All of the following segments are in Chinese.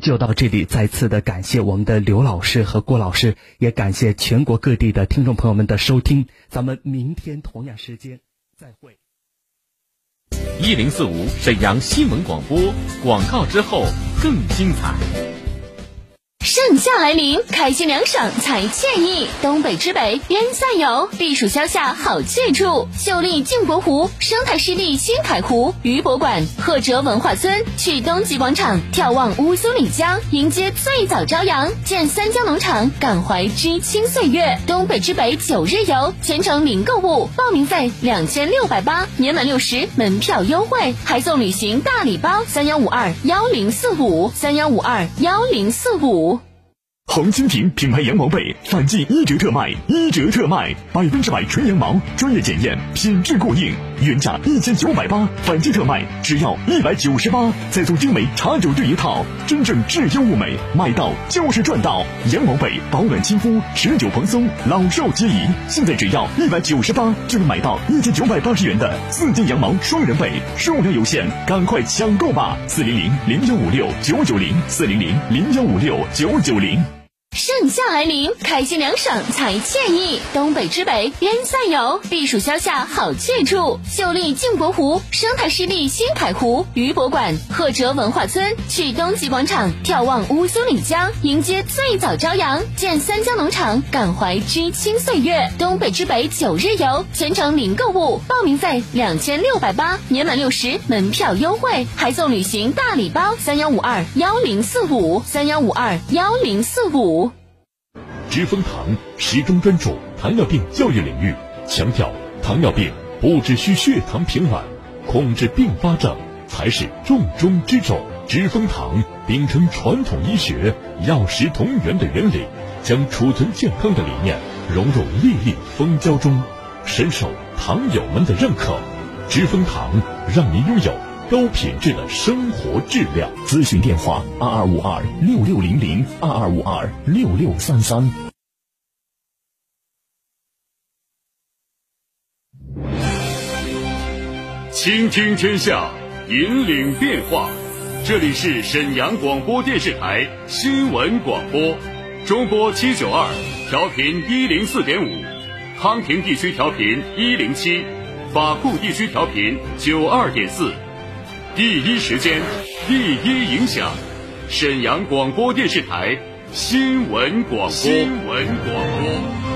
就到这里，再次的感谢我们的刘老师和郭老师，也感谢全国各地的听众朋友们的收听。咱们明天同样时间再会。一零四五沈阳新闻广播广告之后更精彩。盛夏来临，开心凉爽才惬意。东北之北边塞游，避暑消夏好去处。秀丽镜泊湖、生态湿地新凯湖、渔博馆、赫哲文化村，去东极广场眺望乌苏里江，迎接最早朝阳。见三江农场，感怀知青岁月。东北之北九日游，全程零购物，报名费两千六百八，年满六十门票优惠，还送旅行大礼包三幺五二幺零四五三幺五二幺零四五。红蜻蜓品牌羊毛被反季一折特卖，一折特卖，百分之百纯羊毛，专业检验，品质过硬，原价一千九百八，反季特卖只要一百九十八，再送精美茶酒对一套，真正质优物美，买到就是赚到。羊毛被保暖亲肤，持久蓬松，老少皆宜。现在只要一百九十八，就能买到一千九百八十元的四件羊毛双人被，数量有限，赶快抢购吧！四零零零幺五六九九零，四零零零幺五六九九零。盛夏来临，开心凉爽才惬意。东北之北边塞游，避暑消夏好去处。秀丽镜泊湖、生态湿地新凯湖、渔博馆、赫哲文化村，去东极广场眺望乌苏里江，迎接最早朝阳。见三江农场，感怀知青岁月。东北之北九日游，全程零购物，报名费两千六百八，年满六十门票优惠，还送旅行大礼包三幺五二幺零四五三幺五二幺零四五。知蜂堂始终专注糖尿病教育领域，强调糖尿病不只需血糖平稳，控制并发症才是重中之重。知蜂堂秉承传统医学药食同源的原理，将储存健康的理念融入粒粒蜂胶中，深受糖友们的认可。知蜂堂让您拥有高品质的生活质量。咨询电话：二二五二六六零零二二五二六六三三。倾听天下，引领变化。这里是沈阳广播电视台新闻广播，中波七九二，调频一零四点五，康平地区调频一零七，法库地区调频九二点四。第一时间，第一影响，沈阳广播电视台新闻广播。新闻广播。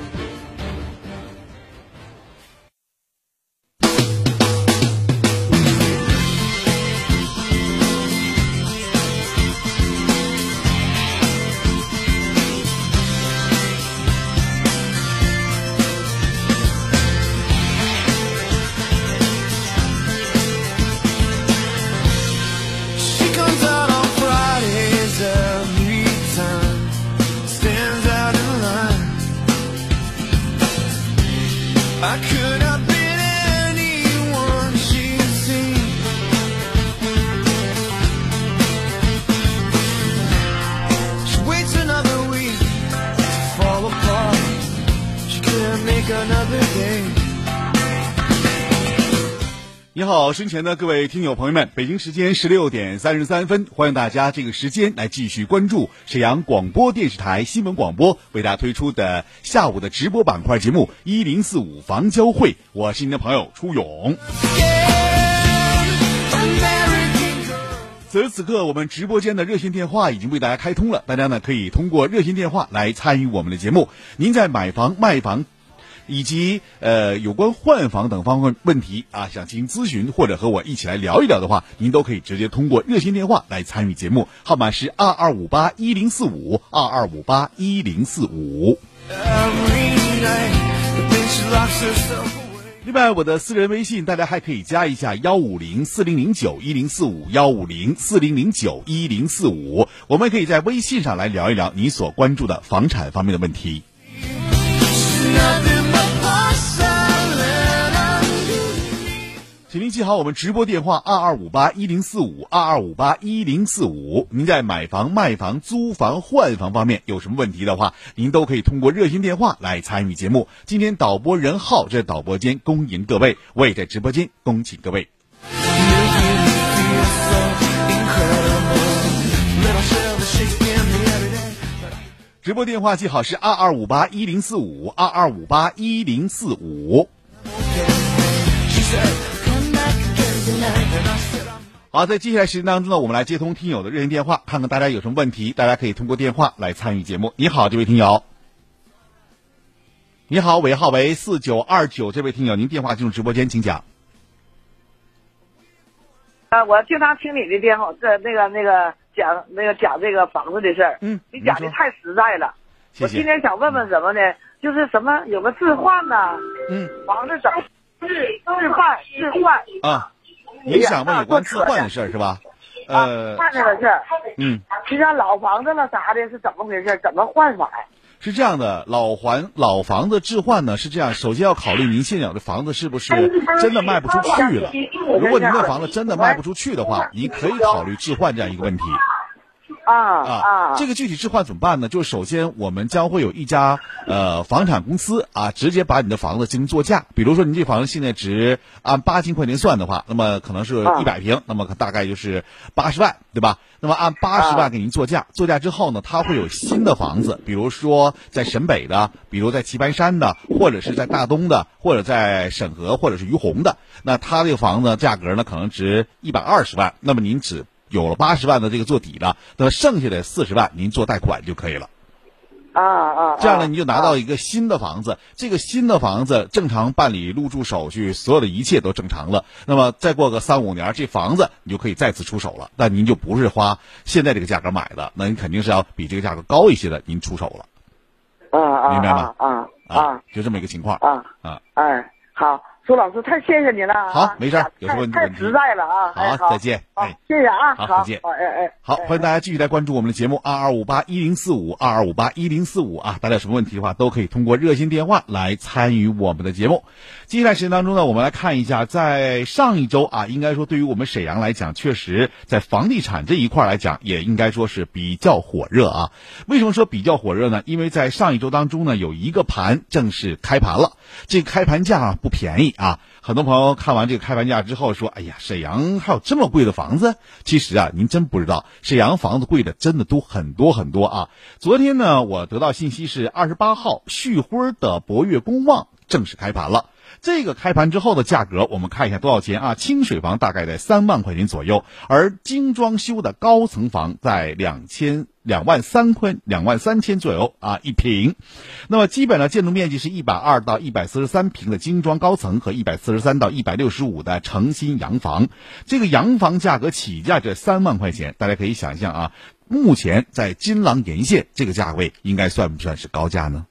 I could have been anyone seen She waits another week to fall apart. She couldn't make another day. 你好，身前的各位听友朋友们，北京时间十六点三十三分，欢迎大家这个时间来继续关注沈阳广播电视台新闻广播为大家推出的下午的直播板块节目一零四五房交会，我是您的朋友初勇。此时此刻，我们直播间的热线电话已经为大家开通了，大家呢可以通过热线电话来参与我们的节目。您在买房卖房。以及呃有关换房等方面问题啊，想进行咨询或者和我一起来聊一聊的话，您都可以直接通过热线电话来参与节目，号码是二二五八一零四五二二五八一零四五。另外，我的私人微信大家还可以加一下幺五零四零零九一零四五幺五零四零零九一零四五，我们可以在微信上来聊一聊你所关注的房产方面的问题。请您记好我们直播电话二二五八一零四五二二五八一零四五。您在买房、卖房、租房、换房方面有什么问题的话，您都可以通过热线电话来参与节目。今天导播任浩在导播间恭迎各位，我也在直播间恭请各位。直播电话记好是二二五八一零四五二二五八一零四五。好，在接下来时间当中呢，我们来接通听友的热线电话，看看大家有什么问题，大家可以通过电话来参与节目。你好，这位听友。你好，尾号为四九二九，这位听友，您电话进入直播间，请讲。啊，我经常听你的电话，这那个那个讲那个讲这个房子的事儿，嗯，你讲的太实在了。谢谢我今天想问问什么呢？就是什么有个置换呢，嗯，房子整置置换置换啊，你想问有关置换的事儿是吧？呃，换这个事儿，嗯，就像老房子了啥的，是怎么回事？怎么换法呀？是这样的，老还老房子置换呢是这样，首先要考虑您现有的房子是不是真的卖不出去了。如果您的房子真的卖不出去的话，您可以考虑置换这样一个问题。啊啊，这个具体置换怎么办呢？就是首先我们将会有一家呃房产公司啊，直接把你的房子进行作价。比如说您这房子现在值按八千块钱算的话，那么可能是一百平，那么大概就是八十万，对吧？那么按八十万给您作价，作价之后呢，它会有新的房子，比如说在沈北的，比如在棋盘山的，或者是在大东的，或者在沈河，或者是于洪的，那它这个房子价格呢可能值一百二十万，那么您只有了八十万的这个做底了，那么剩下的四十万您做贷款就可以了。啊啊，这样呢，你就拿到一个新的房子。这个新的房子正常办理入住手续，所有的一切都正常了。那么再过个三五年，这房子你就可以再次出手了。那您就不是花现在这个价格买的，那您肯定是要比这个价格高一些的，您出手了。啊啊，明白吗？啊啊，就这么一个情况。啊啊，哎，好。苏老师，太谢谢你了。好，没事有什么问题？太实在了啊！好，再见。哎，谢谢啊！好，再见。哎哎，好，欢迎大家继续来关注我们的节目二二五八一零四五二二五八一零四五啊！大家有什么问题的话，都可以通过热线电话来参与我们的节目。接下来时间当中呢，我们来看一下，在上一周啊，应该说对于我们沈阳来讲，确实在房地产这一块来讲，也应该说是比较火热啊。为什么说比较火热呢？因为在上一周当中呢，有一个盘正式开盘了，这个开盘价不便宜啊。很多朋友看完这个开盘价之后说：“哎呀，沈阳还有这么贵的房子？”其实啊，您真不知道，沈阳房子贵的真的都很多很多啊。昨天呢，我得到信息是二十八号，旭辉的博悦公望正式开盘了。这个开盘之后的价格，我们看一下多少钱啊？清水房大概在三万块钱左右，而精装修的高层房在两千两万三块两万三千左右啊一平。那么基本的建筑面积是一百二到一百四十三平的精装高层和一百四十三到一百六十五的诚心洋房。这个洋房价格起价这三万块钱，大家可以想象啊，目前在金廊沿线这个价位应该算不算是高价呢？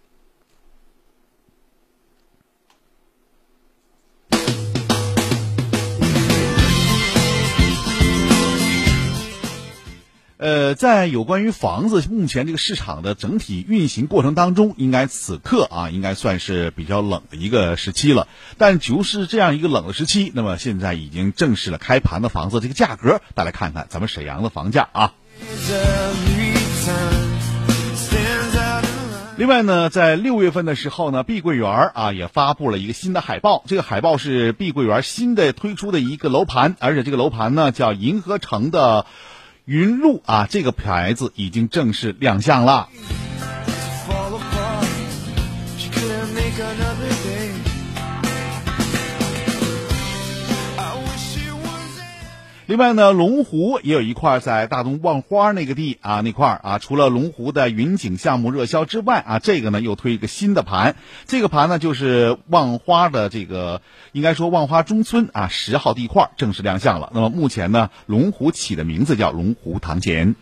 呃，在有关于房子目前这个市场的整体运行过程当中，应该此刻啊，应该算是比较冷的一个时期了。但就是这样一个冷的时期，那么现在已经正式了开盘的房子这个价格，大家看看咱们沈阳的房价啊。另外呢，在六月份的时候呢，碧桂园啊也发布了一个新的海报，这个海报是碧桂园新的推出的一个楼盘，而且这个楼盘呢叫银河城的。云路啊，这个牌子已经正式亮相了。另外呢，龙湖也有一块在大东望花那个地啊，那块啊，除了龙湖的云景项目热销之外啊，这个呢又推一个新的盘，这个盘呢就是望花的这个，应该说望花中村啊十号地块正式亮相了。那么目前呢，龙湖起的名字叫龙湖堂前。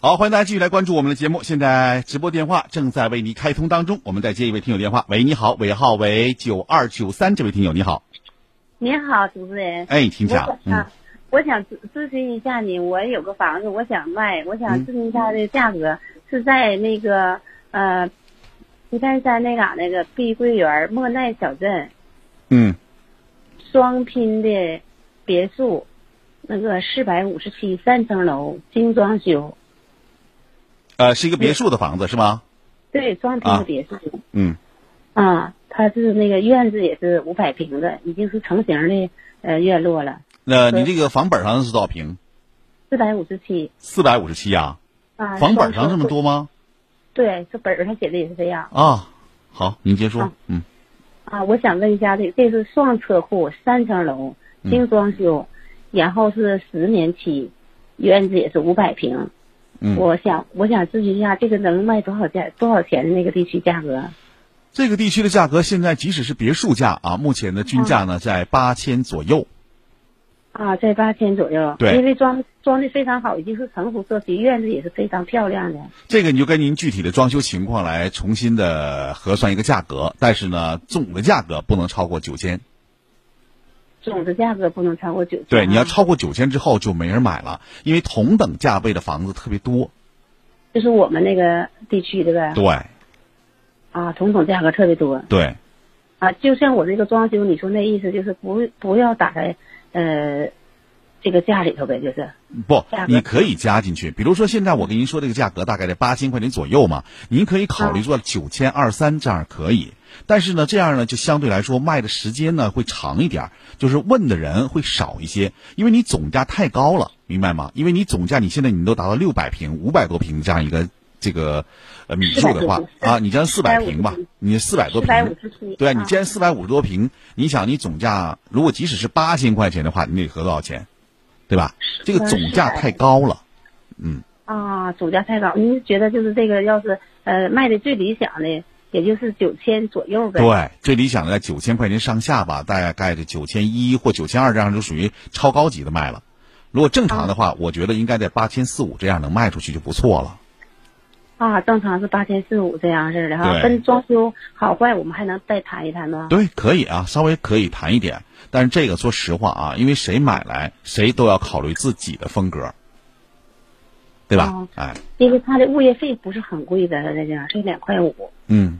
好，欢迎大家继续来关注我们的节目。现在直播电话正在为您开通当中，我们再接一位听友电话。喂，你好，尾号为九二九三，这位听友你好。你好，主持人。哎，请讲我。想啊，我想咨咨询一下你，我有个房子，我想卖，我想咨询一下这个价格，是在那个呃，皮泰山那嘎那个碧桂园莫奈小镇嗯，双拼的别墅，那个四百五十七三层楼，精装修，呃，是一个别墅的房子是吗？对，双拼的别墅。嗯，啊，它是那个院子也是五百平的，已经是成型的呃院落了，那你这个房本上是多少平？四百五十七四百五十七呀。啊。房本上这么多吗？对，这本儿上写的也是这样啊，好，您接说啊。嗯，啊。我想问一下，这这是双车库，三层楼，嗯精装修，然后是十年期，院子也是五百平。嗯我想我想咨询一下，这个能卖多少价多少钱的那个地区价格？这个地区的价格现在即使是别墅价啊，目前的均价呢在八千左右。啊，在八千左右。对因为装装的非常好，已经是成熟社区，院子也是非常漂亮的。这个你就跟您具体的装修情况来重新的核算一个价格，但是呢，总的价格不能超过九千。总的价格不能超过九千。对，你要超过九千之后就没人买了，因为同等价位的房子特别多。就是我们那个地区的呗。对啊，同等价格特别多。对，啊，就像我这个装修，你说那意思就是不不要打在呃这个价里头呗，就是不你可以加进去。比如说现在我跟您说这个价格大概在八千块钱左右嘛，您可以考虑做九千二三这样可以。但是呢，这样呢就相对来说卖的时间呢会长一点儿，就是问的人会少一些，因为你总价太高了，明白吗？因为你总价你现在你都达到六百平、五百多平这样一个这个呃米数的话啊，你这样四百平吧你四百多平，457对啊，你啊既然四百五十多平，你想你总价如果即使是八千块钱的话，你得合多少钱？对吧？这个总价太高了，嗯，啊，总价太高。您觉得就是这个要是呃卖的最理想的，也就是九千左右呗？对，最理想的在九千块钱上下吧，大概这九千一或九千二这样就属于超高级的卖了。如果正常的话，我觉得应该在八千四五这样能卖出去就不错了。啊，正常是八千四五这样式的哈，跟装修好坏我们还能再谈一谈吗？对，可以啊，稍微可以谈一点，但是这个说实话啊，因为谁买来谁都要考虑自己的风格，对吧？哦哎，因为它的物业费不是很贵的，在这样是两块五。嗯，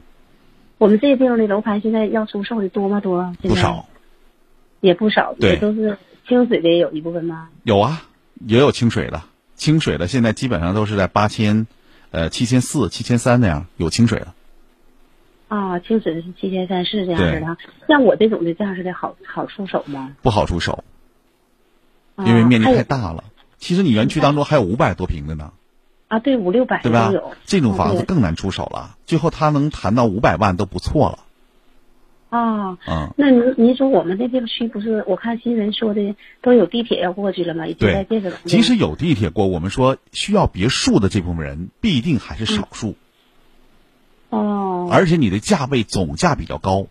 我们这地方的楼盘现在要出售的多吗？多？不少，也不少，对也都是清水的也有一部分吗？有啊，也有清水的，清水的现在基本上都是在八千，呃，七千四、七千三那样，有清水的。啊，清水的是七千三四这样式的。像我这种的这样式的好好出手吗？不好出手，啊因为面积太大了。其实你园区当中还有五百多平的呢，啊，对，五六百对吧都有。？这种房子更难出手了，最后他能谈到五百万都不错了。啊，嗯，那您您说我们这片区不是？我看新闻说的都有地铁要过去了吗？已经在对。即使有地铁过，我们说需要别墅的这部分人必定还是少数，哦，而且你的价位总价比较高。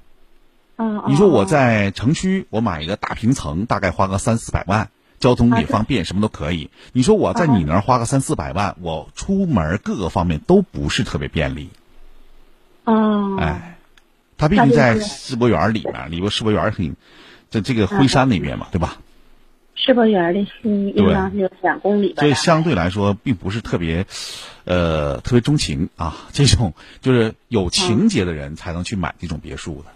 啊，你说我哦在城区，我买一个大平层，大概花个三四百万，交通啊也方便，什么都可以。你说我在你那儿花个三四百万，我出门各个方面都不是特别便利。哦，哎，他毕竟在世博园里面，里边世博园很，在这个啊灰山那边嘛，对吧？世博园的西应当是有两公里吧？所以相对来说，并不是特别，呃，特别钟情啊。这种就是有情节的人才能去买这种别墅的，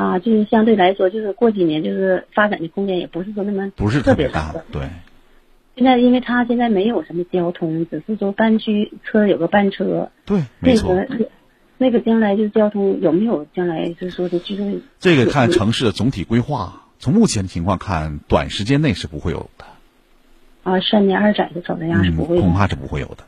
啊，就是相对来说，就是过几年就是发展的空间也不是说那么不是特别大的。对，现在因为它现在没有什么交通，只是说班区车有个班车，对，没错。那个那个将来就是交通有没有将来就是说的居住这个看城市的总体规划，从目前的情况看，短时间内是不会有的，啊三年二载就走那样是嗯，不会的恐怕是不会有的。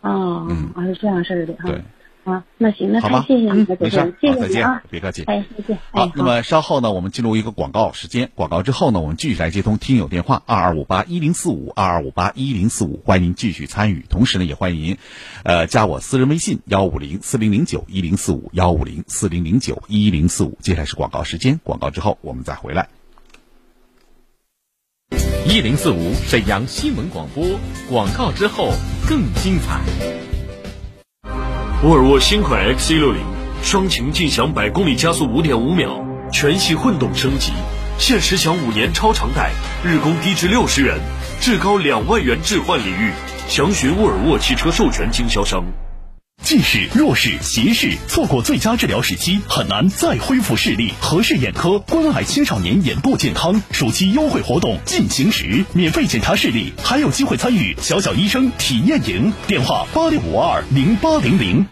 啊，嗯啊是这样式儿的哈。对，啊，那行，那好吗？太谢谢你嗯了，，主没事好，再见啊，，别客气。哎，再见，好哎，，那么稍后呢，我们进入一个广告时间。广告之后呢，我们继续来接通听友电话二二五八一零四五二二五八一零四五，欢迎您继续参与。同时呢，也欢迎您，呃，加我私人微信幺五零四零零九一零四五幺五零四零零九一零四五。接下来是广告时间，广告之后我们再回来。一零四五沈阳新闻广播广告之后更精彩。沃尔沃新款 XC60，双擎劲享百公里加速五点五秒，全系混动升级，限时享五年超长贷，日供低至六十元，至高两万元置换礼遇。详询沃尔沃汽车授权经销商。近视、弱视、斜视，错过最佳治疗时期，很难再恢复视力。和氏眼科关爱青少年眼部健康，暑期优惠活动进行时，免费检查视力，还有机会参与小小医生体验营。电话八六五二零八零零。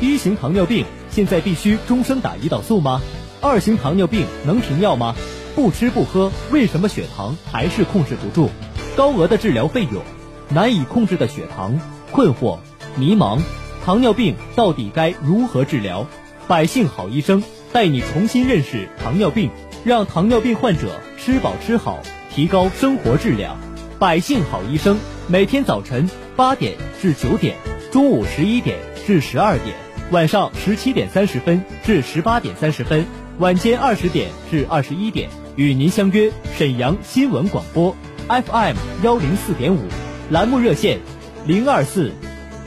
一型糖尿病现在必须终生打胰岛素吗？二型糖尿病能停药吗？不吃不喝，为什么血糖还是控制不住？高额的治疗费用，难以控制的血糖，困惑、迷茫，糖尿病到底该如何治疗？百姓好医生带你重新认识糖尿病，让糖尿病患者吃饱吃好，提高生活质量。百姓好医生每天早晨八点至九点，中午十一点至十二点，晚上十七点三十分至十八点三十分，晚间二十点至二十一点，与您相约沈阳新闻广播 FM 幺零四点五，栏目热线零二四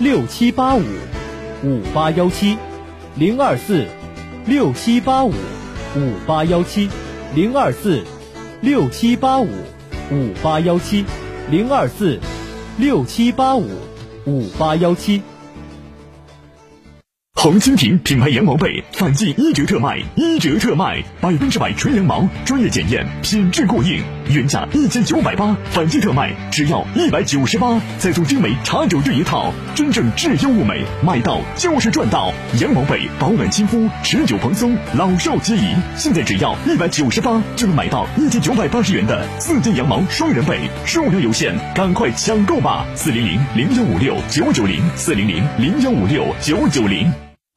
六七八五五八幺七零二四六七八五五八幺七零二四六七八五五八幺七零二四六七八五五八幺七。红蜻蜓品牌羊毛被反季一折特卖，一折特卖，百分之百纯羊毛，专业检验，品质过硬，原价一千九百八，反季特卖只要一百九十八，再送精美茶酒具一套，真正质优物美，买到就是赚到。羊毛被保暖亲肤，持久蓬松，老少皆宜。现在只要一百九十八就能买到一千九百八十元的四件羊毛双人被，数量有限，赶快抢购吧！四零零零幺五六九九零，四零零零幺五六九九零。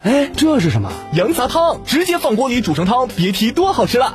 哎，这是什么？羊杂汤，直接放锅里煮成汤，别提多好吃了。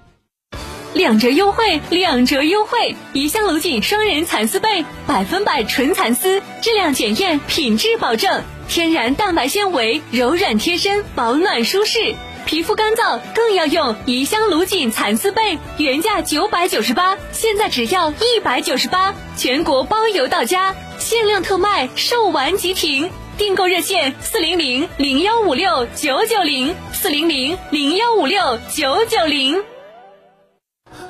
两折优惠，两折优惠！怡香卢锦双人蚕丝被，百分百纯蚕丝，质量检验，品质保证，天然蛋白纤维，柔软贴身，保暖舒适。皮肤干燥更要用怡香卢锦蚕丝被，原价九百九十八，现在只要一百九十八，全国包邮到家，限量特卖，售完即停。订购热线：四零零零幺五六九九零，四零零零幺五六九九零。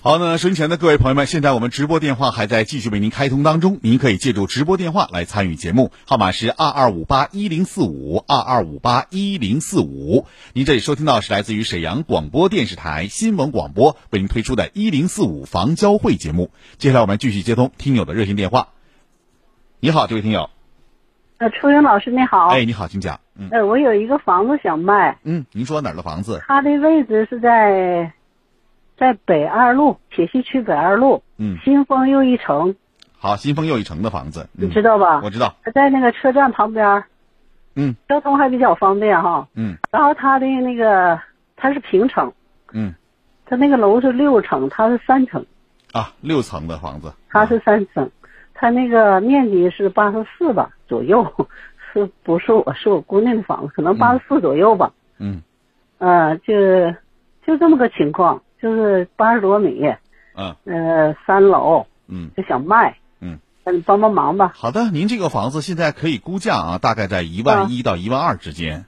好，那收音前的各位朋友们，现在我们直播电话还在继续为您开通当中，您可以借助直播电话来参与节目，号码是二二五八一零四五二二五八一零四五。您这里收听到是来自于沈阳广播电视台新闻广播为您推出的“一零四五房交会”节目。接下来我们继续接通听友的热线电话。你好，这位听友。呃，初英老师你好。哎，你好，请讲。嗯。呃，我有一个房子想卖，嗯，您说哪儿的房子？它的位置是在在北二路铁西区北二路，嗯，新丰又一城，好，新丰又一城的房子，你知道吧？我知道。在那个车站旁边儿，嗯，交通还比较方便哈。嗯。然后它的那个它是平层，嗯。它那个楼是六层，它是三层，啊，六层的房子。它是三层，它那个面积是八十四吧左右，是不是我是我姑娘的房子，可能八十四左右吧。嗯呃，就就这么个情况，就是八十多米，嗯呃，三楼，嗯就想卖，嗯，那你帮帮忙吧。好的，您这个房子现在可以估价啊，大概在一万一到一万二之间。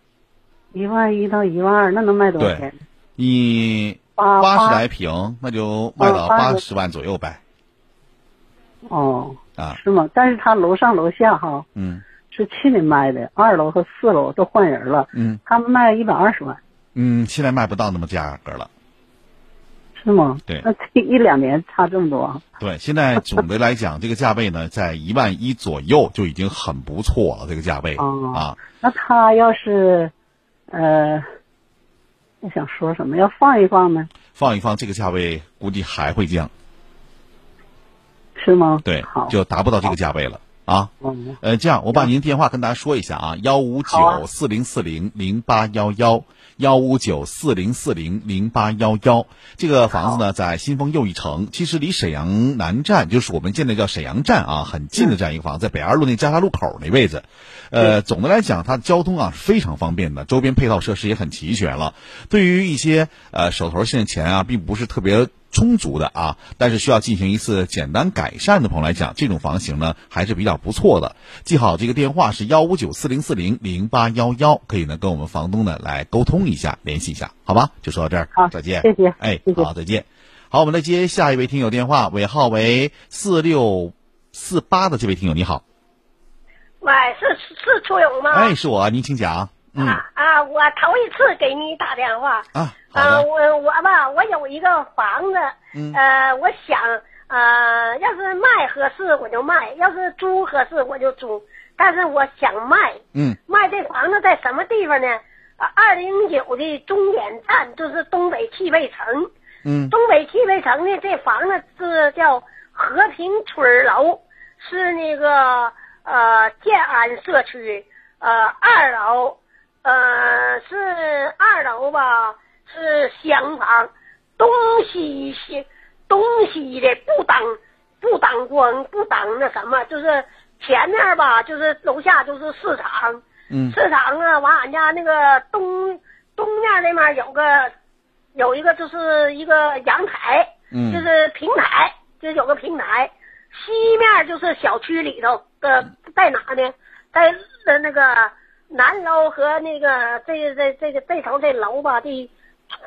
一万一到一万二，那能卖多少钱？，你八八十来平，那就卖到嗯八十八十万左右呗。哦，啊，是吗？但是他楼上楼下哈嗯是去年卖的，二楼和四楼都换人了，嗯他们卖一百二十万，嗯，现在卖不到那么价格了。是吗？对那这一两年差这么多啊？对，现在总的来讲，这个价位呢，在一万一左右就已经很不错了。这个价位哦啊，那他要是，呃，我想说什么？要放一放呢？放一放，这个价位估计还会降。是吗？对好，就达不到这个价位了啊。嗯，呃，这样我把您电话跟大家说一下啊，幺五九四零四零零八幺幺，幺五九四零四零零八幺幺。这个房子呢，在新丰又一城，其实离沈阳南站，就是我们现在叫沈阳站啊，很近的这样一个房子，在北二路那交叉路口那位置。呃，总的来讲，它的交通啊是非常方便的，周边配套设施也很齐全了。对于一些呃手头现在钱啊，并不是特别充足的啊，但是需要进行一次简单改善的朋友来讲，这种房型呢还是比较不错的。记好这个电话是幺五九四零四零零八幺幺，可以呢跟我们房东呢来沟通一下，联系一下，好吧？就说到这儿，好再见。谢谢哎谢，谢好，再见。好，我们来接下一位听友电话，尾号为四六四八的这位听友，你好。喂，是是楚勇吗？哎，是我，您请讲。嗯啊，我头一次给你打电话。啊，我我吧，我有一个房子，嗯呃，我想，呃，要是卖合适我就卖，要是租合适我就租。但是我想卖，嗯卖这房子在什么地方呢？啊，二零九的终点站就是东北汽配城。嗯东北汽配城呢，这房子是叫和平村楼，是那个呃建安社区呃二楼，呃是二楼吧，是厢房，东西西东西的不挡不挡光不挡那什么，就是前面吧，就是楼下就是市场，嗯市场啊，完俺家那个东东面那面有个有一个就是一个阳台，嗯就是平台，就有个平台。西面就是小区里头的，在哪呢？在呃那个南楼和那个这个这这个这头这楼吧的，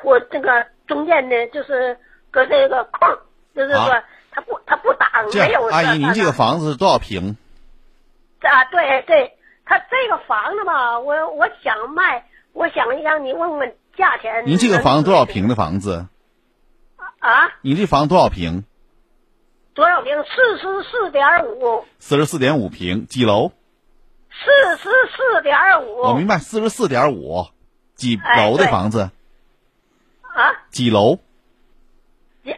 或这个中间呢，就是搁这个空，就是说好它不它不挡，没有样，阿姨，您这个房子是多少平？啊，对对，他这个房子吧，我我想卖，我想让你问问价钱。您这个房子多少平的房子？啊？你这房多少平？多少平？四十四点五，四十四点五平，几楼？四十四点五。我明白，四十四点五，几楼的房子？啊，几楼？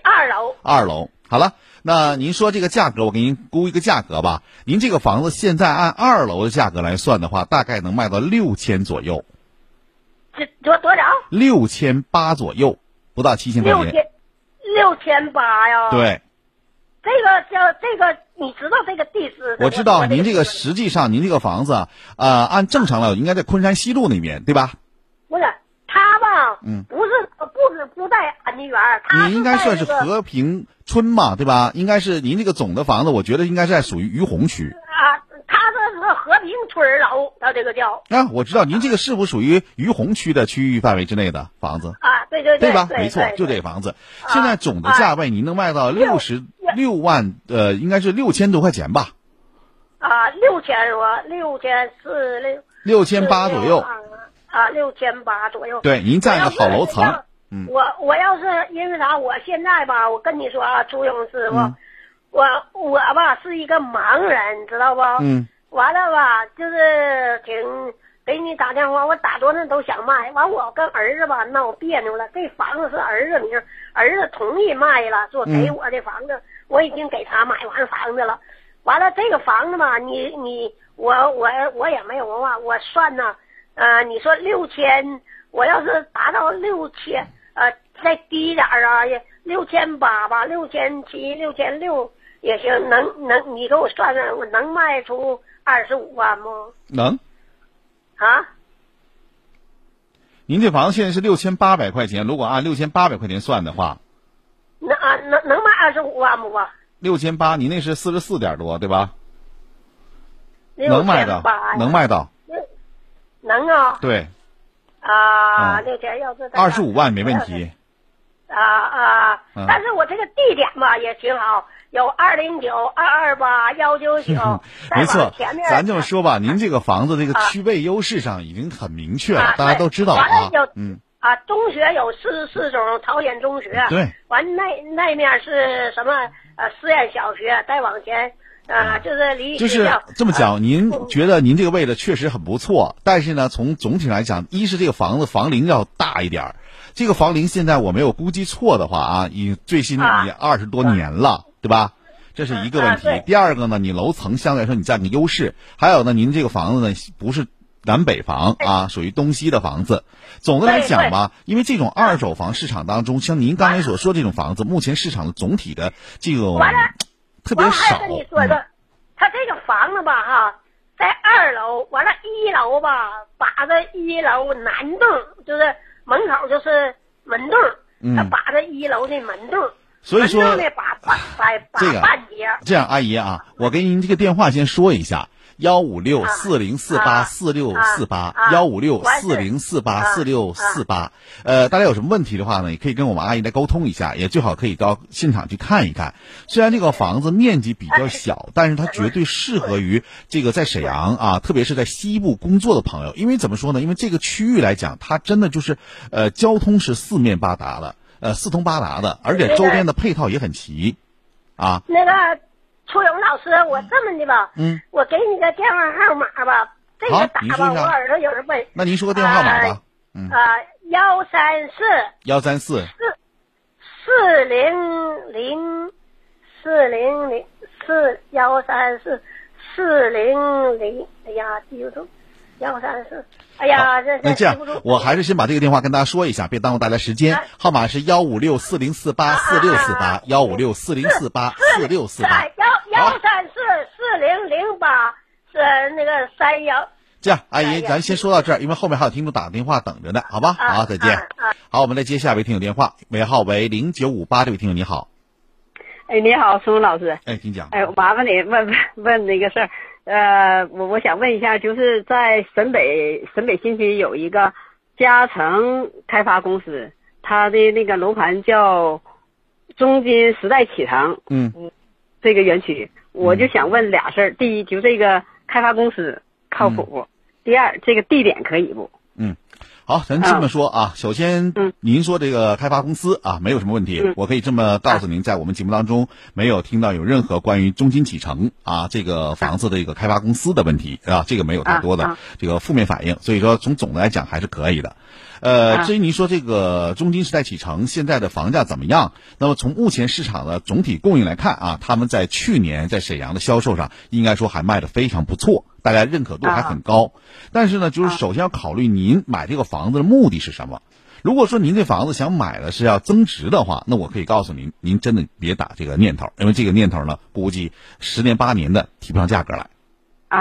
二楼二楼。好了，那您说这个价格，我给您估一个价格吧。您这个房子现在按二楼的价格来算的话，大概能卖到六千左右，这多多少？六千八左右，不到七千块钱。六千六千八呀。。对，这个叫这个，你知道这个地址？我知道您这个实际上您这个房子啊，呃，按正常来应该在昆山西路那边，对吧？不是他吧？嗯不是不是不在安吉园，他你应该算是和平村嘛，对吧？应该是您这个总的房子，我觉得应该是在属于于洪区。啊，他这是和平村楼，他这个叫啊，我知道您这个是不是属于于洪区的区域范围之内的房子？啊，对对吧？对没错，就这房子。现在总的价位您能卖到六十六万，呃，应该是六千多块钱吧？啊，六千多，六千四六六千八左右。啊，六千八左右。对，您占个好楼层。嗯我我要是因为啥？我现在吧，我跟你说啊，朱勇师傅，嗯我我吧是一个盲人，知道不？嗯。完了吧，就是挺给你打电话，我打多少都想卖。完，我跟儿子吧闹别扭了，这房子是儿子名，儿子同意卖了，说给嗯我的房子，我已经给他买完房子了。完了，这个房子吧，你你我我我也没有文化，我算呢，呃，你说六千，我要是达到六千，呃，再低点儿啊，也六千八吧，六千七、六千六也行，能能你给我算算，我能卖出二十五万吗？能，啊，您这房子现在是六千八百块钱，如果按六千八百块钱算的话，能啊能能卖二十五万不？吧？六千八，你那是四十四点多，对吧？能卖到，能卖到，能啊。对，啊，嗯。六千要是二十五万没问题。啊啊。嗯！但是我这个地点吧也挺好，有二零九、二二八、幺九九，没错咱这么说吧，您这个房子这个区位优势上已经很明确了，大家都知道啊。嗯，啊，中学有四十四中，朝鲜中学。对。完那那面是什么？呃，实验小学，再往前，呃，就是离嗯就是这么讲，您觉得您这个位置确实很不错，但是呢，从总体来讲，一是这个房子房龄要大一点儿，这个房龄现在我没有估计错的话啊，已最新啊也二十多年了，对吧？这是一个问题。啊第二个呢，你楼层相对来说你占个优势，还有呢，您这个房子呢不是南北房啊，属于东西的房子。总的来讲吧，因为这种二手房市场当中，像您刚才所说这种房子，目前市场的总体的这种完了特别少。我还跟你说一个，他这个房子吧，哈，在二楼，完了，一楼吧，把着一楼南栋，就是门口就是门洞，嗯他把着一楼的门洞，所以说呢把把把把这个半截，这样，阿姨啊，我给您这个电话先说一下：幺五六四零四八四六四八，幺五六四零四八四六四八。呃，大家有什么问题的话呢，也可以跟我们阿姨来沟通一下，也最好可以到现场去看一看。虽然这个房子面积比较小，但是它绝对适合于这个在沈阳啊，特别是在西部工作的朋友。因为怎么说呢？因为这个区域来讲，它真的就是呃，交通是四面八达的，呃，四通八达的，而且周边的配套也很齐，啊。那个初勇老师，我这么的吧，嗯，我给你个电话号码吧，这个打吧，我耳朵有点背。那您说个电话号码吧。嗯。啊，幺三四。幺三四。四四零零四零零四幺三四四零零，哎呀，记不住，幺三四，哎呀，这那这样。我还是先把这个电话跟大家说一下，别耽误大家时间。号码是幺五六四零四八四六四八，幺五六四零四八四六四八。幺幺三四四零零八是那个三幺。这样，阿姨，咱先说到这儿，因为后面还有听众打电话等着呢，好吧？好，再见。好，我们来接下一位听友电话，尾号为零九五八，这位听友你好，哎，你好，孙老师。哎，请讲。哎，麻烦你问问问那个事儿，呃，我我想问一下，就是在沈北沈北新区有一个嘉诚开发公司，它的那个楼盘叫中金时代启腾嗯这个园区，我就想问俩事儿。第一，就这个开发公司靠谱不？第二，这个地点可以不？嗯，好，咱这么说啊，首先，嗯。您说这个开发公司啊，没有什么问题，我可以这么告诉您，在我们节目当中没有听到有任何关于中金启程啊这个房子的一个开发公司的问题啊，这个没有太多的啊。这个负面反应，所以说从总的来讲还是可以的。呃，啊至于您说这个中金时代启程现在的房价怎么样？那么从目前市场的总体供应来看啊，他们在去年在沈阳的销售上，应该说还卖的非常不错，大家认可度还很高。但是呢，就是首先要考虑您买这个房子的目的是什么。如果说您这房子想买的是要增值的话，那我可以告诉您，您真的别打这个念头，因为这个念头呢，估计十年八年的提不上价格来。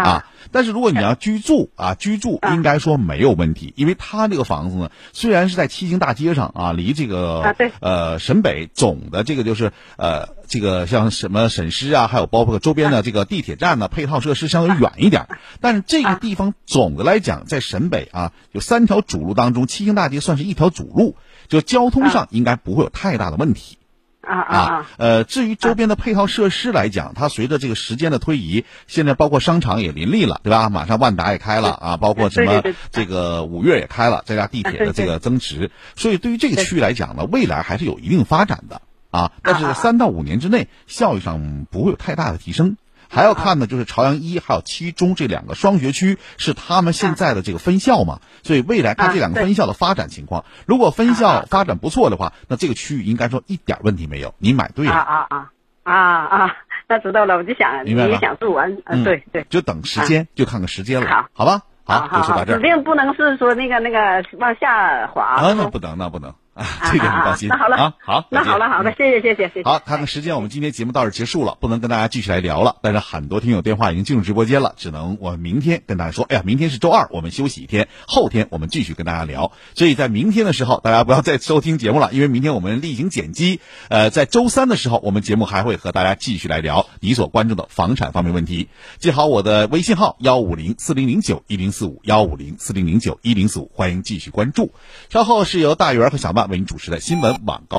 啊，但是如果你要居住啊，居住应该说没有问题，因为它这个房子呢，虽然是在七星大街上啊，离这个、啊呃沈北总的这个就是呃这个像什么沈师啊，还有包括周边的这个地铁站呢、配套设施相对远一点，但是这个地方总的来讲，在沈北啊有三条主路当中，七星大街算是一条主路，就交通上应该不会有太大的问题。啊啊啊！呃，至于周边的配套设施来讲，它随着这个时间的推移，现在包括商场也林立了，对吧？马上万达也开了啊，包括什么这个五月也开了，再加地铁的这个增值，所以对于这个区域来讲呢，未来还是有一定发展的啊。但是三到五年之内，效益上不会有太大的提升。还要看呢，就是朝阳一还有七中这两个双学区是他们现在的这个分校嘛，所以未来看这两个分校的发展情况。如果分校发展不错的话，那这个区域应该说一点问题没有。你买对啊了，啊啊啊啊啊！那知道了，我就想明白吧也想住完，嗯，对对，就等时间，就看看时间了，好好吧？好，就说到这儿指。定不能是说那个那个往下滑啊，那不能，那不能啊，这点你放心。那好了啊，好，那好了，好的，谢谢，谢谢，谢谢。好，看看时间，我们今天节目到这结束了，不能跟大家继续来聊了。但是很多听友电话已经进入直播间了，只能我明天跟大家说，哎呀，明天是周二，我们休息一天，后天我们继续跟大家聊。所以在明天的时候，大家不要再收听节目了，因为明天我们例行剪辑。呃，在周三的时候，我们节目还会和大家继续来聊你所关注的房产方面问题。记好我的微信号幺五零四零零九一零四五幺五零四零零九一零四五，欢迎继续关注。稍后是由大圆和小曼为您主持的新闻晚高。